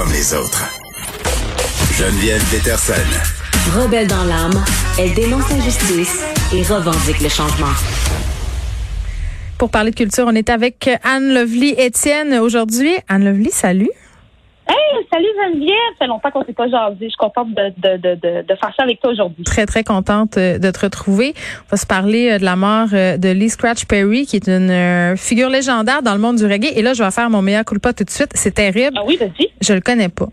comme les autres. Geneviève Peterson. Rebelle dans l'âme, elle dénonce l'injustice et revendique le changement. Pour parler de culture, on est avec Anne Lovely Étienne aujourd'hui. Anne Lovely, salut. Hey, salut Geneviève! Ça fait longtemps qu'on s'est pas jasé. Je suis contente de, de, de, de, faire ça avec toi aujourd'hui. Très, très contente euh, de te retrouver. On va se parler euh, de la mort euh, de Lee Scratch Perry, qui est une figure légendaire dans le monde du reggae. Et là, je vais faire mon meilleur culpa tout de suite. C'est terrible. Ah oui, vas-y. Je le connais pas.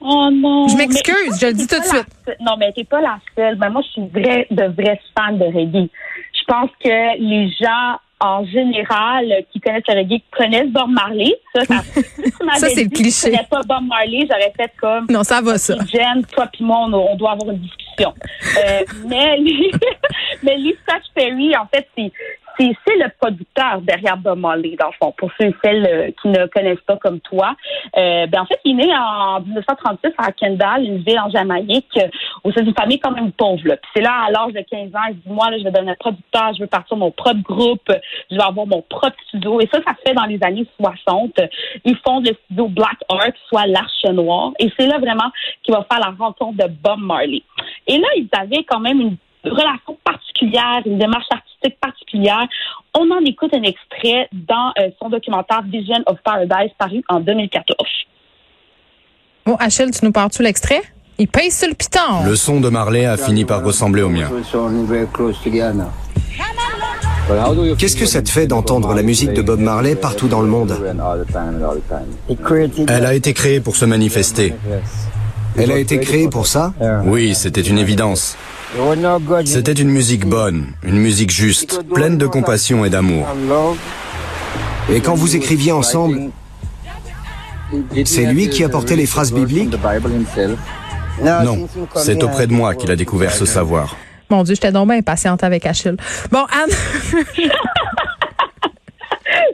Oh non. Je m'excuse, je le dis tout de suite. Non, mais t'es pas la seule. Ben, moi, je suis vrai, de vraie fan de reggae. Je pense que les gens en général qui connaissent le reggae connaissent Bob Marley. Ça, ça, ça c'est le cliché. Si pas Bob Marley, j'aurais fait comme. Non, ça va ça. Jen, toi puis moi, on, doit avoir une discussion. euh, mais mais Lee Scratch Perry, en fait, c'est c'est le producteur derrière Bob Marley, dans le fond, pour ceux et celles euh, qui ne connaissent pas comme toi. Euh, ben, en fait, il est né en 1936 à Kendall, une ville en Jamaïque, euh, où c'est une famille quand même pauvre. C'est là, à l'âge de 15 ans, il dit, moi, là, je vais devenir producteur, je veux partir mon propre groupe, je vais avoir mon propre studio. Et ça, ça se fait dans les années 60. Ils font le studio Black Art, soit l'Arche Noire. Et c'est là vraiment qu'il va faire la rencontre de Bob Marley. Et là, ils avaient quand même une relation particulière, une démarche artistique particulière. On en écoute un extrait dans euh, son documentaire Vision of Paradise paru en 2014. Bon, Achille, tu nous parles-tu l'extrait? Le. Le son de Marley a fini par ressembler au mien. Qu'est-ce que ça te fait d'entendre la musique de Bob Marley partout dans le monde? Elle a été créée pour se manifester. Elle a été créée pour ça? Oui, c'était une évidence. C'était une musique bonne, une musique juste, pleine de compassion et d'amour. Et quand vous écriviez ensemble, c'est lui qui apportait les phrases bibliques? Non, c'est auprès de moi qu'il a découvert ce savoir. Mon Dieu, j'étais donc bien impatiente avec Achille. Bon, Anne.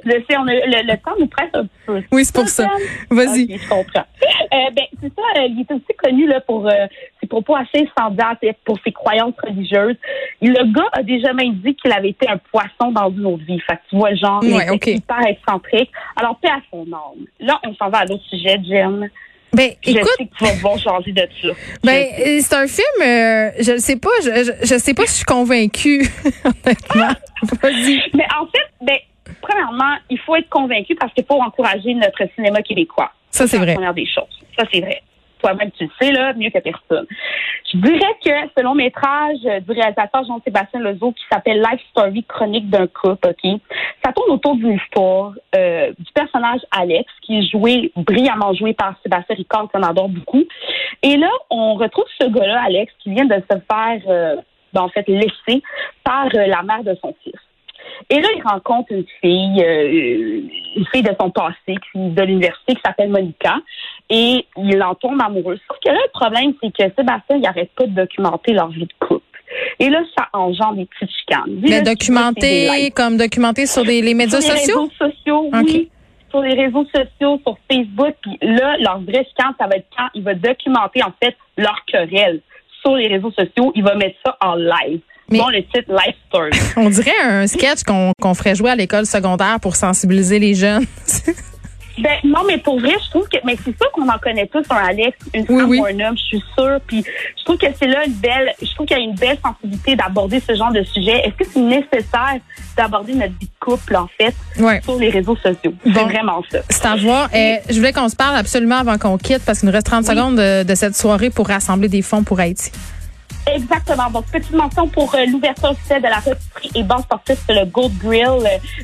Je sais, on a, le, temps nous presse un peu. Oui, c'est pour ça. Vas-y. je comprends. Euh, ben, c'est ça, euh, il est aussi connu là, pour euh, ses propos assez et pour ses croyances religieuses. Le gars a déjà même dit qu'il avait été un poisson dans une autre vie. Fait que tu vois, genre, il est hyper excentrique. Alors, paix à son âme. Là, on s'en va à l'autre sujet, Jen. Ben, je écoute, sais que tu vas voir changer de ça. Ben, c'est un film, euh, je ne sais pas, je, je, sais pas si je suis convaincue, honnêtement. Mais en fait, ben, premièrement, il faut être convaincu parce qu'il faut encourager notre cinéma québécois. Ça, c'est vrai. la première des choses. Ça, c'est vrai. Toi-même, tu le sais, là, mieux que personne. Je dirais que, selon métrage du réalisateur Jean-Sébastien Lezeau, qui s'appelle Life Story Chronique d'un couple, OK, ça tourne autour d'une histoire euh, du personnage Alex, qui est joué, brillamment joué par Sébastien Ricard, qu'on adore beaucoup. Et là, on retrouve ce gars-là, Alex, qui vient de se faire, euh, ben, en fait, laisser par euh, la mère de son fils. Et là, il rencontre une fille, euh, une fille de son passé, de l'université, qui s'appelle Monica, et il en tombe amoureux. Sauf que là, le problème, c'est que Sébastien, il n'arrête pas de documenter leur vie de couple. Et là, ça engendre des petites chicanes. Mais documenter, comme documenter sur des, les médias sur sociaux? Les réseaux sociaux, oui. Sur les réseaux sociaux, sur Facebook. Puis là, leur vrai chicane, ça va être quand il va documenter, en fait, leur querelle sur les réseaux sociaux. Il va mettre ça en live. Bon, le titre Life Story. On dirait un sketch qu'on ferait jouer à l'école secondaire pour sensibiliser les jeunes. Ben, non, mais pour vrai, je trouve que, mais c'est sûr qu'on en connaît tous un Alex, une femme ou un homme, je suis sûre. Puis, je trouve que c'est là une belle, je trouve qu'il y a une belle sensibilité d'aborder ce genre de sujet. Est-ce que c'est nécessaire d'aborder notre vie de couple, en fait, sur les réseaux sociaux? C'est vraiment ça. C'est à voir. Eh, je voulais qu'on se parle absolument avant qu'on quitte parce qu'il nous reste 30 secondes de, de cette soirée pour rassembler des fonds pour Haïti. Exactement. Donc, petite mention pour euh, l'ouverture officielle de la rôtisserie et bar sportif, c'est le Gold Grill,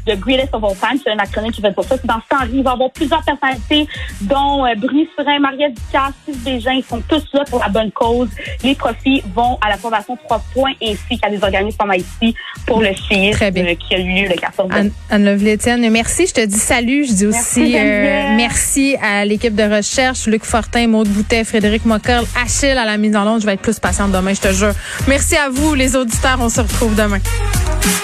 le euh, Grillest of All Time. C'est un acronyme qui fait pour ça. C'est dans ce il va y avoir plusieurs personnalités, dont euh, Bruni Surin, Marielle Ducasse, Steve Bégin. Ils sont tous là pour la bonne cause. Les profits vont à la Fondation 3 points ainsi qu'à des organismes comme ici pour le séisme euh, qui a eu lieu le 14 Anne, Anne merci. Je te dis salut. Je dis aussi merci, à l'équipe de recherche, Luc Fortin, Maude Boutet, Frédéric Mockel, Achille à la mise en l'onde. Je vais être plus patiente demain, je Merci à vous, les auditeurs. On se retrouve demain.